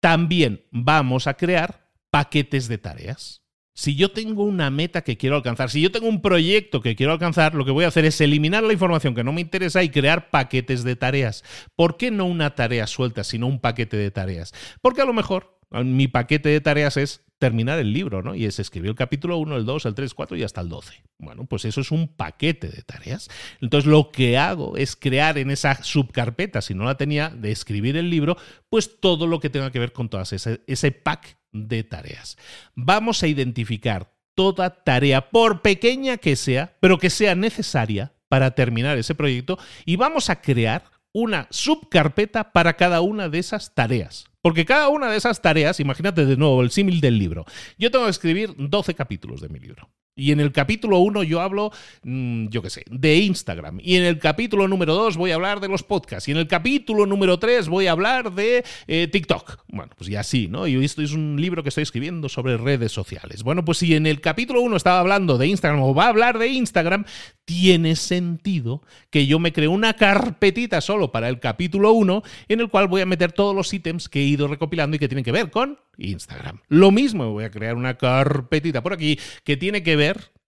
Speaker 1: También vamos a crear paquetes de tareas. Si yo tengo una meta que quiero alcanzar, si yo tengo un proyecto que quiero alcanzar, lo que voy a hacer es eliminar la información que no me interesa y crear paquetes de tareas. ¿Por qué no una tarea suelta, sino un paquete de tareas? Porque a lo mejor mi paquete de tareas es terminar el libro, ¿no? Y es escribir el capítulo 1, el 2, el 3, 4 y hasta el 12. Bueno, pues eso es un paquete de tareas. Entonces lo que hago es crear en esa subcarpeta, si no la tenía, de escribir el libro, pues todo lo que tenga que ver con todas ese, ese pack de tareas. Vamos a identificar toda tarea, por pequeña que sea, pero que sea necesaria para terminar ese proyecto y vamos a crear una subcarpeta para cada una de esas tareas. Porque cada una de esas tareas, imagínate de nuevo el símil del libro. Yo tengo que escribir 12 capítulos de mi libro. Y en el capítulo 1 yo hablo, mm, yo qué sé, de Instagram. Y en el capítulo número 2 voy a hablar de los podcasts. Y en el capítulo número 3 voy a hablar de eh, TikTok. Bueno, pues ya sí, ¿no? Y esto es un libro que estoy escribiendo sobre redes sociales. Bueno, pues si en el capítulo 1 estaba hablando de Instagram o va a hablar de Instagram, tiene sentido que yo me cree una carpetita solo para el capítulo 1 en el cual voy a meter todos los ítems que he ido recopilando y que tienen que ver con Instagram. Lo mismo, voy a crear una carpetita por aquí que tiene que ver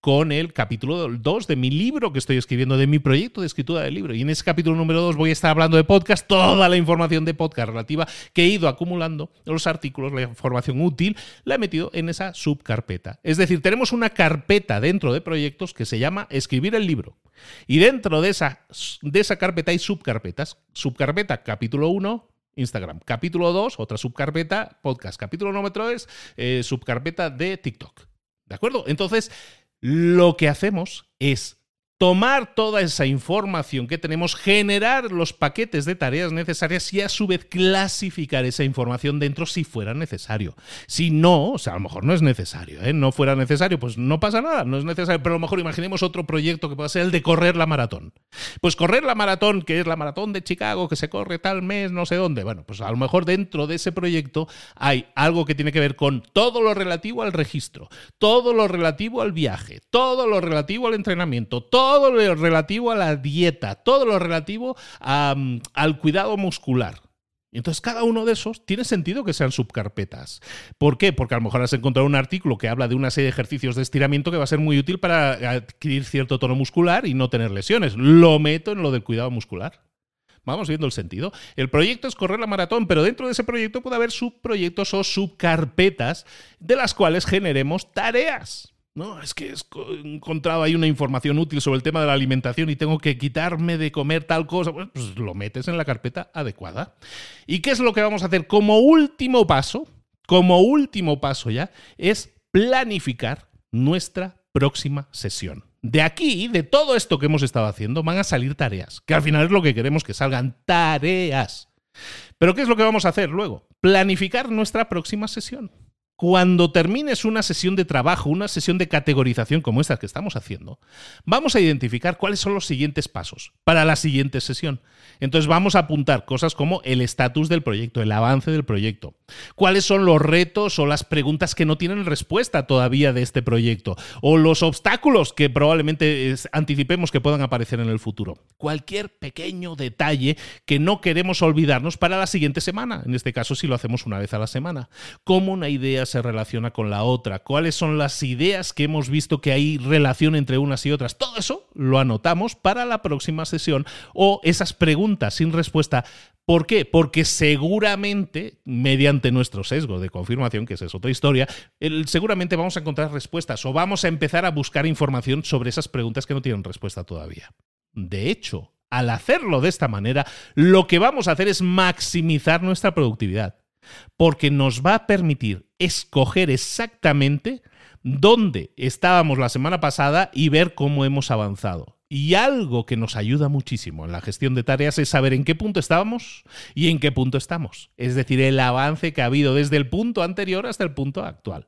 Speaker 1: con el capítulo 2 de mi libro que estoy escribiendo, de mi proyecto de escritura del libro. Y en ese capítulo número 2 voy a estar hablando de podcast, toda la información de podcast relativa que he ido acumulando, los artículos, la información útil, la he metido en esa subcarpeta. Es decir, tenemos una carpeta dentro de proyectos que se llama Escribir el libro. Y dentro de esa, de esa carpeta hay subcarpetas. Subcarpeta capítulo 1, Instagram. Capítulo 2, otra subcarpeta, podcast. Capítulo número 3, eh, subcarpeta de TikTok. ¿De acuerdo? Entonces, lo que hacemos es tomar toda esa información que tenemos, generar los paquetes de tareas necesarias y a su vez clasificar esa información dentro si fuera necesario. Si no, o sea, a lo mejor no es necesario, ¿eh? no fuera necesario, pues no pasa nada, no es necesario, pero a lo mejor imaginemos otro proyecto que pueda ser el de correr la maratón. Pues correr la maratón, que es la maratón de Chicago, que se corre tal mes, no sé dónde, bueno, pues a lo mejor dentro de ese proyecto hay algo que tiene que ver con todo lo relativo al registro, todo lo relativo al viaje, todo lo relativo al entrenamiento, todo todo lo relativo a la dieta, todo lo relativo al cuidado muscular. Entonces, cada uno de esos tiene sentido que sean subcarpetas. ¿Por qué? Porque a lo mejor has encontrado un artículo que habla de una serie de ejercicios de estiramiento que va a ser muy útil para adquirir cierto tono muscular y no tener lesiones. Lo meto en lo del cuidado muscular. Vamos viendo el sentido. El proyecto es correr la maratón, pero dentro de ese proyecto puede haber subproyectos o subcarpetas de las cuales generemos tareas. No, es que he encontrado ahí una información útil sobre el tema de la alimentación y tengo que quitarme de comer tal cosa. Pues lo metes en la carpeta adecuada. ¿Y qué es lo que vamos a hacer como último paso? Como último paso ya, es planificar nuestra próxima sesión. De aquí, de todo esto que hemos estado haciendo, van a salir tareas, que al final es lo que queremos que salgan tareas. Pero ¿qué es lo que vamos a hacer luego? Planificar nuestra próxima sesión. Cuando termines una sesión de trabajo, una sesión de categorización como esta que estamos haciendo, vamos a identificar cuáles son los siguientes pasos para la siguiente sesión. Entonces vamos a apuntar cosas como el estatus del proyecto, el avance del proyecto, cuáles son los retos o las preguntas que no tienen respuesta todavía de este proyecto, o los obstáculos que probablemente anticipemos que puedan aparecer en el futuro. Cualquier pequeño detalle que no queremos olvidarnos para la siguiente semana, en este caso si lo hacemos una vez a la semana, como una idea se relaciona con la otra, cuáles son las ideas que hemos visto que hay relación entre unas y otras. Todo eso lo anotamos para la próxima sesión o esas preguntas sin respuesta. ¿Por qué? Porque seguramente, mediante nuestro sesgo de confirmación, que esa es otra historia, seguramente vamos a encontrar respuestas o vamos a empezar a buscar información sobre esas preguntas que no tienen respuesta todavía. De hecho, al hacerlo de esta manera, lo que vamos a hacer es maximizar nuestra productividad porque nos va a permitir escoger exactamente dónde estábamos la semana pasada y ver cómo hemos avanzado. Y algo que nos ayuda muchísimo en la gestión de tareas es saber en qué punto estábamos y en qué punto estamos. Es decir, el avance que ha habido desde el punto anterior hasta el punto actual.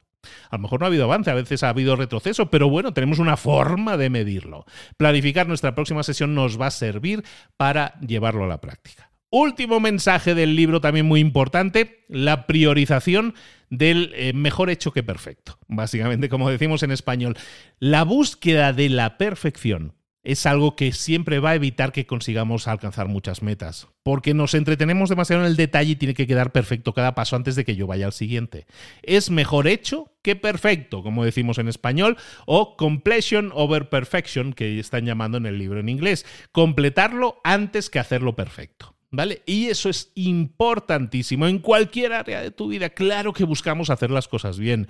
Speaker 1: A lo mejor no ha habido avance, a veces ha habido retroceso, pero bueno, tenemos una forma de medirlo. Planificar nuestra próxima sesión nos va a servir para llevarlo a la práctica. Último mensaje del libro también muy importante, la priorización del eh, mejor hecho que perfecto. Básicamente, como decimos en español, la búsqueda de la perfección es algo que siempre va a evitar que consigamos alcanzar muchas metas, porque nos entretenemos demasiado en el detalle y tiene que quedar perfecto cada paso antes de que yo vaya al siguiente. Es mejor hecho que perfecto, como decimos en español, o completion over perfection, que están llamando en el libro en inglés, completarlo antes que hacerlo perfecto. ¿Vale? Y eso es importantísimo en cualquier área de tu vida. Claro que buscamos hacer las cosas bien,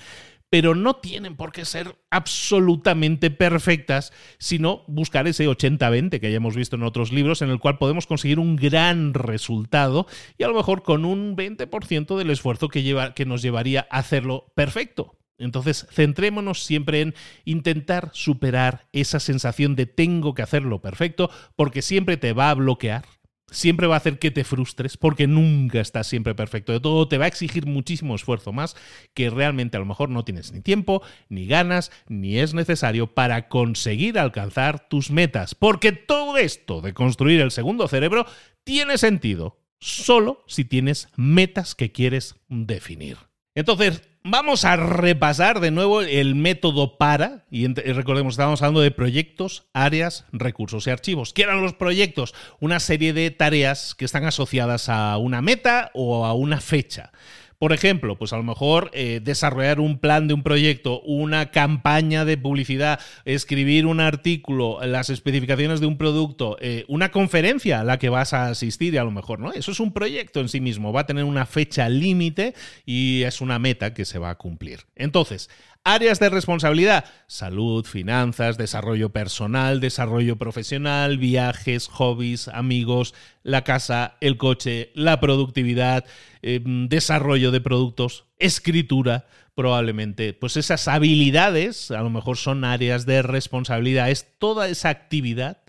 Speaker 1: pero no tienen por qué ser absolutamente perfectas, sino buscar ese 80-20 que ya hemos visto en otros libros, en el cual podemos conseguir un gran resultado y a lo mejor con un 20% del esfuerzo que, que nos llevaría a hacerlo perfecto. Entonces, centrémonos siempre en intentar superar esa sensación de tengo que hacerlo perfecto, porque siempre te va a bloquear siempre va a hacer que te frustres porque nunca estás siempre perfecto. De todo te va a exigir muchísimo esfuerzo más que realmente a lo mejor no tienes ni tiempo, ni ganas, ni es necesario para conseguir alcanzar tus metas. Porque todo esto de construir el segundo cerebro tiene sentido solo si tienes metas que quieres definir. Entonces, vamos a repasar de nuevo el método para, y recordemos, estábamos hablando de proyectos, áreas, recursos y archivos. ¿Qué eran los proyectos? Una serie de tareas que están asociadas a una meta o a una fecha. Por ejemplo, pues a lo mejor eh, desarrollar un plan de un proyecto, una campaña de publicidad, escribir un artículo, las especificaciones de un producto, eh, una conferencia a la que vas a asistir y a lo mejor, ¿no? Eso es un proyecto en sí mismo, va a tener una fecha límite y es una meta que se va a cumplir. Entonces, Áreas de responsabilidad, salud, finanzas, desarrollo personal, desarrollo profesional, viajes, hobbies, amigos, la casa, el coche, la productividad, em, desarrollo de productos, escritura, probablemente. Pues esas habilidades a lo mejor son áreas de responsabilidad. Es toda esa actividad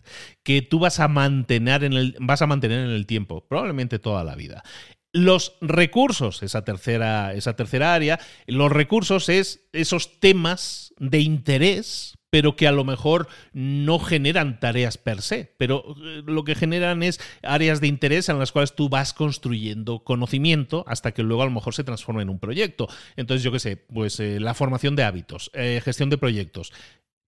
Speaker 1: que tú vas a mantener en el, vas a mantener en el tiempo, probablemente toda la vida. Los recursos, esa tercera, esa tercera área, los recursos es esos temas de interés, pero que a lo mejor no generan tareas per se, pero eh, lo que generan es áreas de interés en las cuales tú vas construyendo conocimiento hasta que luego a lo mejor se transforma en un proyecto. Entonces, yo qué sé, pues eh, la formación de hábitos, eh, gestión de proyectos,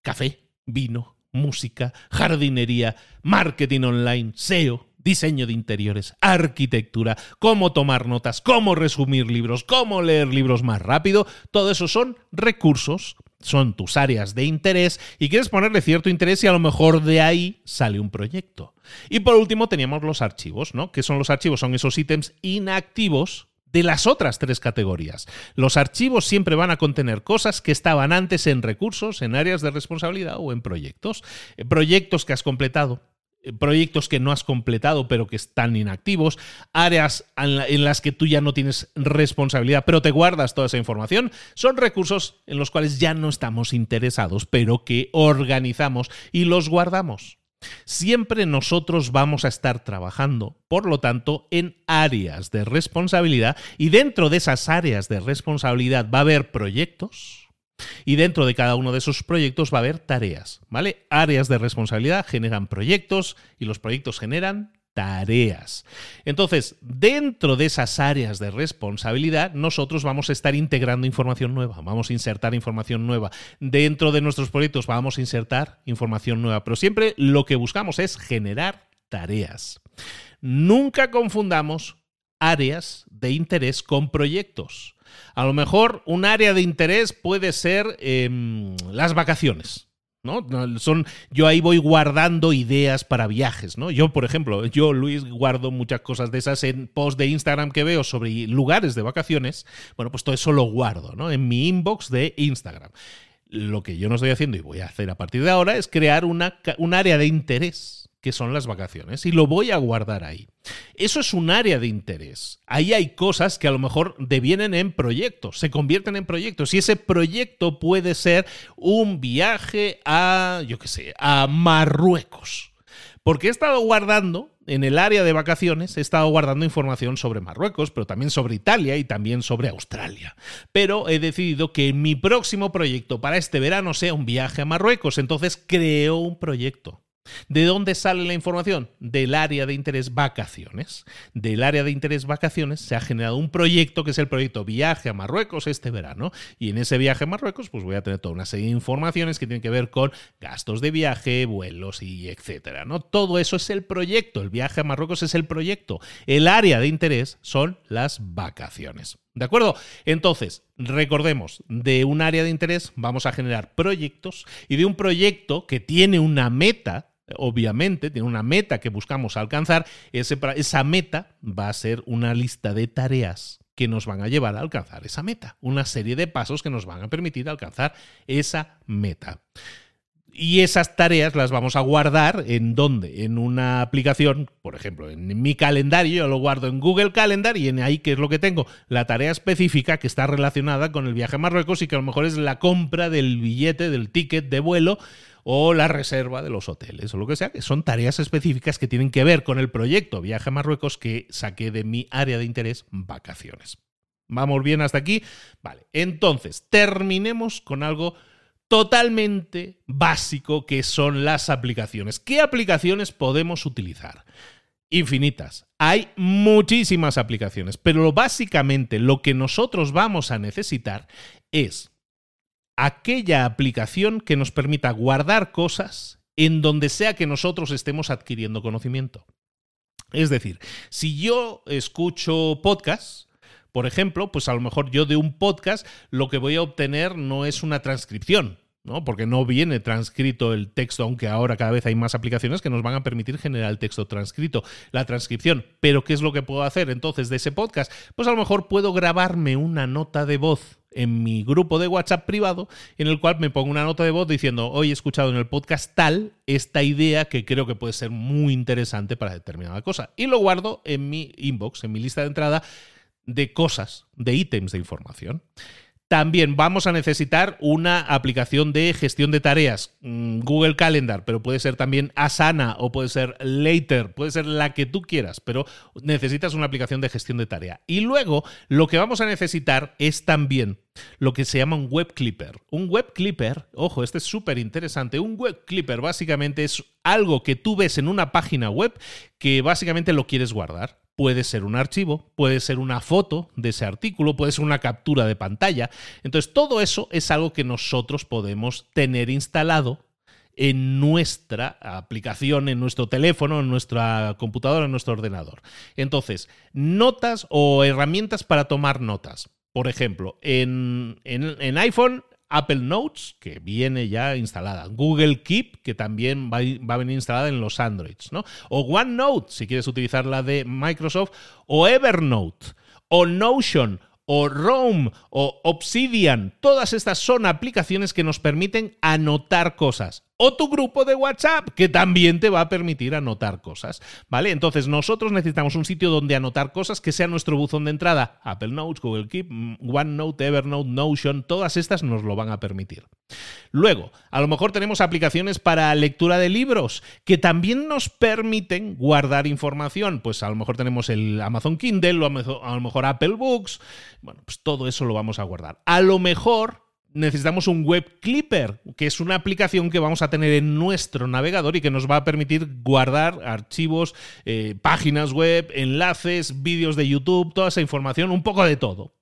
Speaker 1: café, vino, música, jardinería, marketing online, SEO, diseño de interiores, arquitectura, cómo tomar notas, cómo resumir libros, cómo leer libros más rápido, todo eso son recursos, son tus áreas de interés y quieres ponerle cierto interés y a lo mejor de ahí sale un proyecto. Y por último teníamos los archivos, ¿no? ¿Qué son los archivos? Son esos ítems inactivos de las otras tres categorías. Los archivos siempre van a contener cosas que estaban antes en recursos, en áreas de responsabilidad o en proyectos. Eh, proyectos que has completado, proyectos que no has completado pero que están inactivos, áreas en las que tú ya no tienes responsabilidad pero te guardas toda esa información, son recursos en los cuales ya no estamos interesados pero que organizamos y los guardamos. Siempre nosotros vamos a estar trabajando, por lo tanto, en áreas de responsabilidad y dentro de esas áreas de responsabilidad va a haber proyectos y dentro de cada uno de esos proyectos va a haber tareas, ¿vale? Áreas de responsabilidad generan proyectos y los proyectos generan tareas. Entonces, dentro de esas áreas de responsabilidad, nosotros vamos a estar integrando información nueva, vamos a insertar información nueva. Dentro de nuestros proyectos vamos a insertar información nueva, pero siempre lo que buscamos es generar tareas. Nunca confundamos áreas de interés con proyectos. A lo mejor un área de interés puede ser em, las vacaciones. ¿no? Son, yo ahí voy guardando ideas para viajes, ¿no? Yo, por ejemplo, yo, Luis, guardo muchas cosas de esas en posts de Instagram que veo sobre lugares de vacaciones. Bueno, pues todo eso lo guardo, ¿no? En mi inbox de Instagram. Lo que yo no estoy haciendo y voy a hacer a partir de ahora es crear una, un área de interés que son las vacaciones, y lo voy a guardar ahí. Eso es un área de interés. Ahí hay cosas que a lo mejor devienen en proyectos, se convierten en proyectos, y ese proyecto puede ser un viaje a, yo qué sé, a Marruecos. Porque he estado guardando en el área de vacaciones, he estado guardando información sobre Marruecos, pero también sobre Italia y también sobre Australia. Pero he decidido que mi próximo proyecto para este verano sea un viaje a Marruecos, entonces creo un proyecto. ¿De dónde sale la información? Del área de interés vacaciones. Del área de interés vacaciones se ha generado un proyecto que es el proyecto Viaje a Marruecos este verano. Y en ese viaje a Marruecos, pues voy a tener toda una serie de informaciones que tienen que ver con gastos de viaje, vuelos y etcétera. ¿no? Todo eso es el proyecto. El viaje a Marruecos es el proyecto. El área de interés son las vacaciones. ¿De acuerdo? Entonces, recordemos, de un área de interés vamos a generar proyectos y de un proyecto que tiene una meta, obviamente, tiene una meta que buscamos alcanzar, esa meta va a ser una lista de tareas que nos van a llevar a alcanzar esa meta, una serie de pasos que nos van a permitir alcanzar esa meta. Y esas tareas las vamos a guardar en dónde? En una aplicación, por ejemplo, en mi calendario, yo lo guardo en Google Calendar y en ahí, ¿qué es lo que tengo? La tarea específica que está relacionada con el viaje a Marruecos y que a lo mejor es la compra del billete, del ticket de vuelo o la reserva de los hoteles o lo que sea, que son tareas específicas que tienen que ver con el proyecto Viaje a Marruecos que saqué de mi área de interés vacaciones. ¿Vamos bien hasta aquí? Vale, entonces terminemos con algo totalmente básico que son las aplicaciones. ¿Qué aplicaciones podemos utilizar? infinitas. Hay muchísimas aplicaciones, pero básicamente lo que nosotros vamos a necesitar es aquella aplicación que nos permita guardar cosas en donde sea que nosotros estemos adquiriendo conocimiento. Es decir, si yo escucho podcasts, por ejemplo, pues a lo mejor yo de un podcast lo que voy a obtener no es una transcripción, ¿no? Porque no viene transcrito el texto, aunque ahora cada vez hay más aplicaciones que nos van a permitir generar el texto transcrito, la transcripción. Pero ¿qué es lo que puedo hacer entonces de ese podcast? Pues a lo mejor puedo grabarme una nota de voz en mi grupo de WhatsApp privado en el cual me pongo una nota de voz diciendo, hoy he escuchado en el podcast tal esta idea que creo que puede ser muy interesante para determinada cosa. Y lo guardo en mi inbox, en mi lista de entrada de cosas, de ítems de información. También vamos a necesitar una aplicación de gestión de tareas, mm, Google Calendar, pero puede ser también Asana o puede ser Later, puede ser la que tú quieras, pero necesitas una aplicación de gestión de tarea. Y luego lo que vamos a necesitar es también lo que se llama un web clipper. Un web clipper, ojo, este es súper interesante, un web clipper básicamente es algo que tú ves en una página web que básicamente lo quieres guardar. Puede ser un archivo, puede ser una foto de ese artículo, puede ser una captura de pantalla. Entonces, todo eso es algo que nosotros podemos tener instalado en nuestra aplicación, en nuestro teléfono, en nuestra computadora, en nuestro ordenador. Entonces, notas o herramientas para tomar notas. Por ejemplo, en, en iPhone Apple Notes, que viene ya instalada, Google Keep, que también va, a venir instalada en los Androids, ¿no? O OneNote, si quieres utilizar la de Microsoft, o Evernote, o Notion, o Roam, o Obsidian. Todas estas son aplicaciones que nos permiten anotar cosas o tu grupo de WhatsApp, que también te va a permitir anotar cosas, ¿vale? Entonces nosotros necesitamos un sitio donde anotar cosas que sea nuestro buzón de entrada. Apple Notes, Google Keep, OneNote, Evernote, Notion, todas estas nos lo van a permitir. Luego, a lo mejor tenemos aplicaciones para lectura de libros que también nos permiten guardar información. Pues a lo mejor tenemos el Amazon Kindle o a lo mejor Apple Books. Bueno, pues todo eso lo vamos a guardar. A lo mejor necesitamos un web clipper, que es una aplicación que vamos a tener en nuestro navegador y que nos va a permitir guardar archivos, eh, páginas web, enlaces, vídeos de YouTube, toda esa información, un poco de todo.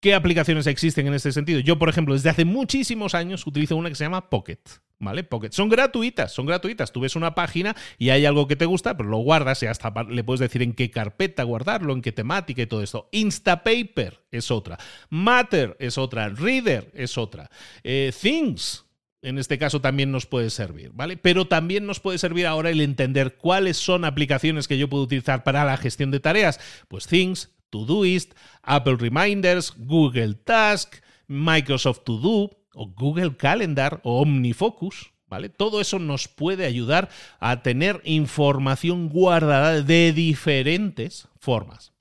Speaker 1: ¿Qué aplicaciones existen en este sentido? Yo, por ejemplo, desde hace muchísimos años utilizo una que se llama Pocket. ¿Vale? Pocket. Son gratuitas, son gratuitas. Tú ves una página y hay algo que te gusta, pero lo guardas y hasta le puedes decir en qué carpeta guardarlo, en qué temática y todo esto. Instapaper es otra. Matter es otra. Reader es otra. Eh, Things en este caso también nos puede servir, ¿vale? Pero también nos puede servir ahora el entender cuáles son aplicaciones que yo puedo utilizar para la gestión de tareas. Pues Things, Todoist, Apple Reminders, Google Task, Microsoft To Do o Google Calendar o OmniFocus. ¿Vale? Todo eso nos puede ayudar a tener información guardada de diferentes formas.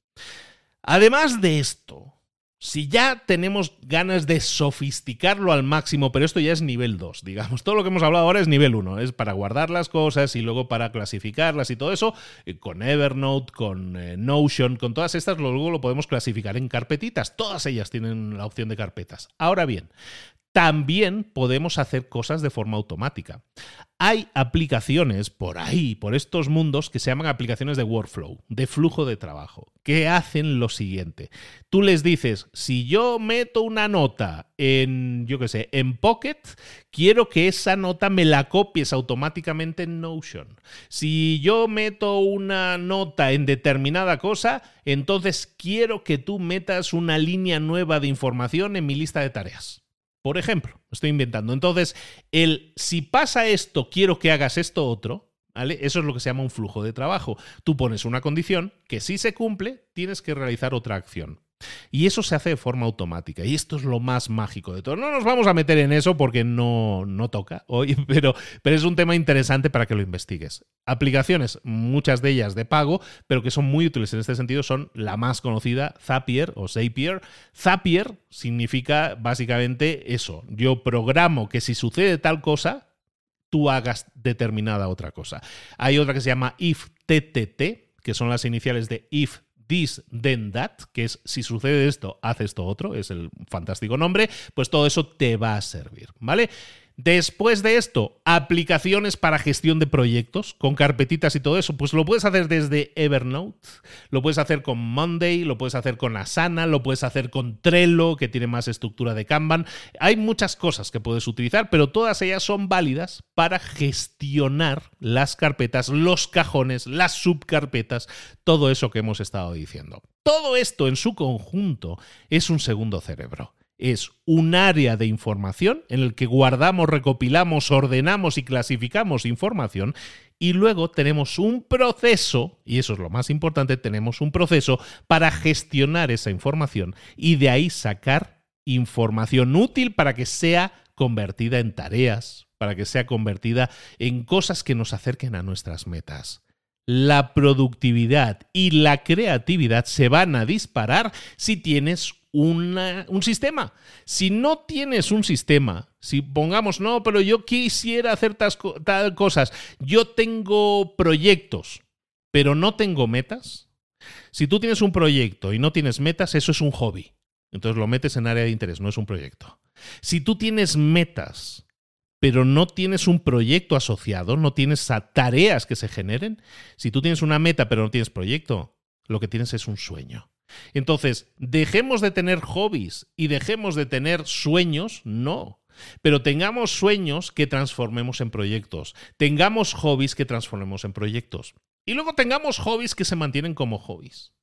Speaker 1: Además de esto, si ya tenemos ganas de sofisticarlo al máximo, pero esto ya es nivel 2, digamos, todo lo que hemos hablado ahora es nivel 1, es para guardar las cosas y luego para clasificarlas y todo eso, eh, con Evernote, con eh, Notion, con todas estas, luego lo podemos clasificar en carpetitas, todas ellas tienen la opción de carpetas. Ahora bien, también podemos hacer cosas de forma automática. Hay aplicaciones por ahí, por estos mundos, que se llaman aplicaciones de workflow, de flujo de trabajo, que hacen lo siguiente. Tú les dices, si yo meto una nota en, yo qué sé, en Pocket, quiero que esa nota me la copies automáticamente en Notion. Si yo meto una nota en determinada cosa, entonces quiero que tú metas una línea nueva de información en mi lista de tareas. Por ejemplo, estoy inventando. Entonces, el si pasa esto, quiero que hagas esto otro, ¿vale? Eso es lo que se llama un flujo de trabajo. Tú pones una condición que si se cumple, tienes que realizar otra acción. Y eso se hace de forma automática. Y esto es lo más mágico de todo. No nos vamos a meter en eso porque no, no toca hoy, (laughs) pero, pero es un tema interesante para que lo investigues. Aplicaciones, muchas de ellas de pago, pero que son muy útiles en este sentido, son la más conocida, Zapier o Zapier. Zapier significa básicamente eso. Yo programo que si sucede tal cosa, tú hagas determinada otra cosa. Hay otra que se llama IFTTT, que son las iniciales de if this, then that, que es si sucede esto, haz esto otro, es el fantástico nombre, pues todo eso te va a servir, ¿vale? Después de esto, aplicaciones para gestión de proyectos con carpetitas y todo eso, pues lo puedes hacer desde Evernote, lo puedes hacer con Monday, lo puedes hacer con Asana, lo puedes hacer con Trello, que tiene más estructura de Kanban. Hay muchas cosas que puedes utilizar, pero todas ellas son válidas para gestionar las carpetas, los cajones, las subcarpetas, todo eso que hemos estado diciendo. Todo esto en su conjunto es un segundo cerebro es un área de información en el que guardamos, recopilamos, ordenamos y clasificamos información y luego tenemos un proceso, y eso es lo más importante, tenemos un proceso para gestionar esa información y de ahí sacar información útil para que sea convertida en tareas, para que sea convertida en cosas que nos acerquen a nuestras metas. La productividad y la creatividad se van a disparar si tienes un sistema. Si no tienes un sistema, si pongamos, no, pero yo quisiera hacer tal cosas, yo tengo proyectos, pero no tengo metas. Si tú tienes un proyecto y no tienes metas, eso es un hobby. Entonces lo metes en área de interés, no es un proyecto. Si tú tienes metas, pero no tienes un proyecto asociado, no tienes tareas que se generen, si tú tienes una meta pero no tienes proyecto, lo que tienes es un sueño. Entonces, dejemos de tener hobbies y dejemos de tener sueños, no. Pero tengamos sueños que transformemos en proyectos. Tengamos hobbies que transformemos en proyectos. Y luego tengamos hobbies que se mantienen como hobbies.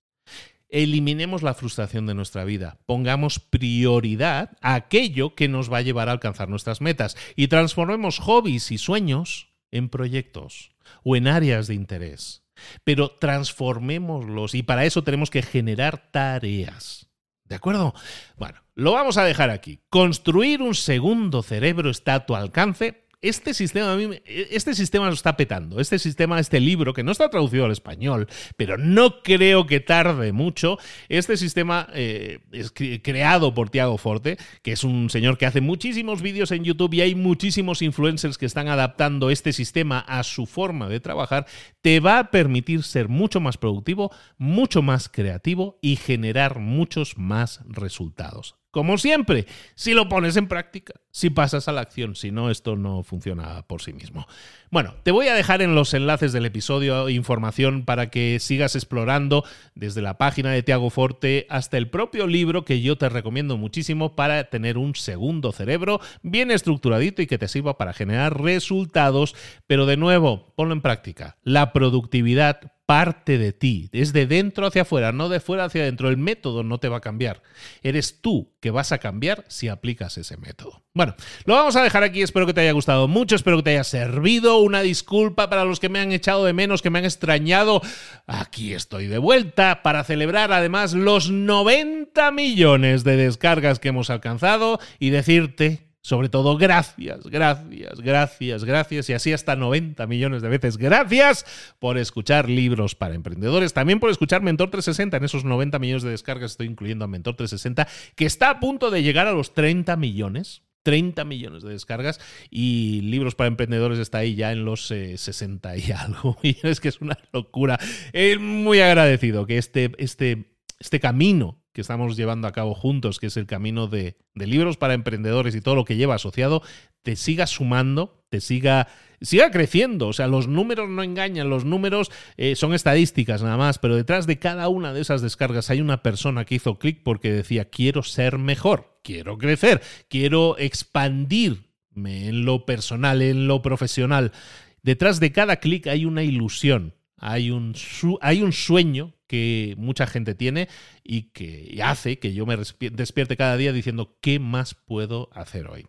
Speaker 1: Eliminemos la frustración de nuestra vida. Pongamos prioridad a aquello que nos va a llevar a alcanzar nuestras metas. Y transformemos hobbies y sueños en proyectos o en áreas de interés pero transformémoslos y para eso tenemos que generar tareas. ¿De acuerdo? Bueno, lo vamos a dejar aquí. Construir un segundo cerebro está a tu alcance este sistema, a mí, este sistema lo está petando. Este sistema, este libro, que no está traducido al español, pero no creo que tarde mucho. Este sistema eh, es creado por Tiago Forte, que es un señor que hace muchísimos vídeos en YouTube y hay muchísimos influencers que están adaptando este sistema a su forma de trabajar. Te va a permitir ser mucho más productivo, mucho más creativo y generar muchos más resultados. Como siempre, si lo pones en práctica, si pasas a la acción, si no, esto no funciona por sí mismo. Bueno, te voy a dejar en los enlaces del episodio información para que sigas explorando desde la página de Tiago Forte hasta el propio libro que yo te recomiendo muchísimo para tener un segundo cerebro bien estructuradito y que te sirva para generar resultados. Pero de nuevo, ponlo en práctica. La productividad parte de ti, es de dentro hacia afuera, no de fuera hacia adentro. El método no te va a cambiar. Eres tú que vas a cambiar si aplicas ese método. Bueno, lo vamos a dejar aquí. Espero que te haya gustado mucho, espero que te haya servido. Una disculpa para los que me han echado de menos, que me han extrañado. Aquí estoy de vuelta para celebrar además los 90 millones de descargas que hemos alcanzado y decirte sobre todo, gracias, gracias, gracias, gracias y así hasta 90 millones de veces. Gracias por escuchar libros para emprendedores, también por escuchar Mentor 360. En esos 90 millones de descargas estoy incluyendo a Mentor 360, que está a punto de llegar a los 30 millones. 30 millones de descargas y libros para emprendedores está ahí ya en los 60 eh, y algo. (laughs) Y es que es una locura. Es muy agradecido que este, este, este camino que estamos llevando a cabo juntos, que es el camino de, libros para emprendedores y todo lo que lleva asociado, te siga sumando, te siga, siga creciendo. O sea, los números no engañan, los números eh, son estadísticas nada más, pero detrás de cada una de esas descargas hay una persona que hizo clic porque decía, quiero ser mejor, quiero crecer, quiero expandirme en lo personal, en lo profesional. Detrás de cada clic hay una ilusión, hay un, hay un sueño que mucha gente tiene y que hace que yo me despierte cada día diciendo qué más puedo hacer hoy.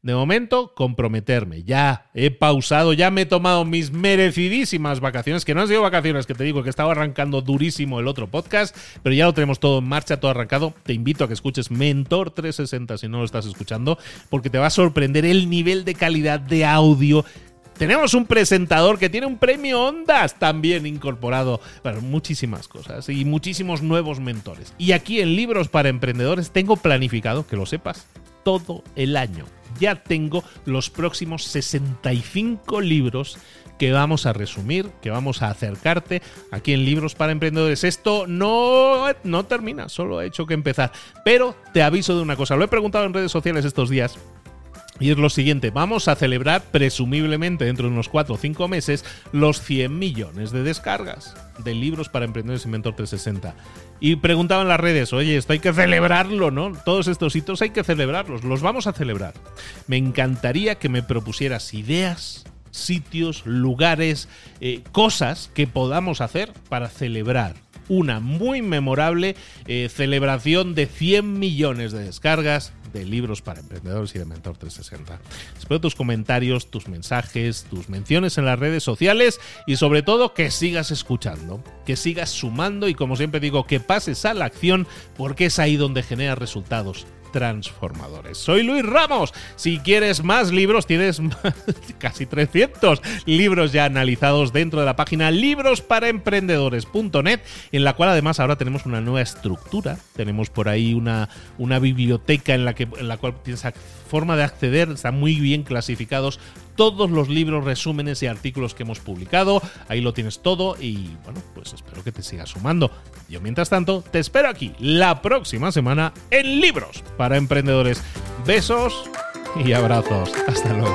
Speaker 1: De momento, comprometerme. Ya he pausado, ya me he tomado mis merecidísimas vacaciones, que no han sido vacaciones, que te digo que estaba arrancando durísimo el otro podcast, pero ya lo tenemos todo en marcha, todo arrancado. Te invito a que escuches Mentor 360 si no lo estás escuchando, porque te va a sorprender el nivel de calidad de audio tenemos un presentador que tiene un premio Ondas también incorporado. Bueno, muchísimas cosas y muchísimos nuevos mentores. Y aquí en Libros para Emprendedores tengo planificado, que lo sepas, todo el año. Ya tengo los próximos 65 libros que vamos a resumir, que vamos a acercarte aquí en Libros para Emprendedores. Esto no, no termina, solo ha hecho que empezar. Pero te aviso de una cosa, lo he preguntado en redes sociales estos días Y es lo siguiente, vamos a celebrar presumiblemente dentro de unos 4 o 5 meses los 100 millones de descargas de libros para emprendedores Inventor 360. Y preguntaban las redes, oye, esto hay que celebrarlo, ¿no? Todos estos hitos hay que celebrarlos, los vamos a celebrar. Me encantaría que me propusieras ideas, sitios, lugares, eh, cosas que podamos hacer para celebrar una muy memorable eh, celebración de 100 millones de descargas de libros para emprendedores y de Mentor 360. Espero tus comentarios, tus mensajes, tus menciones en las redes sociales y sobre todo que sigas escuchando, que sigas sumando y como siempre digo, que pases a la acción porque es ahí donde genera resultados transformadores. Soy Luis Ramos. Si quieres más libros, tienes (laughs) casi 300 libros ya analizados dentro de la página librosparaemprendedores.net, en la cual además ahora tenemos una nueva estructura. Tenemos por ahí una, una biblioteca en la, que, en la cual tienes forma de acceder, están muy bien clasificados todos los libros, resúmenes y artículos que hemos publicado. Ahí lo tienes todo y bueno, pues espero que te sigas sumando. Yo mientras tanto te espero aquí la próxima semana en Libros para Emprendedores. Besos y abrazos. Hasta luego.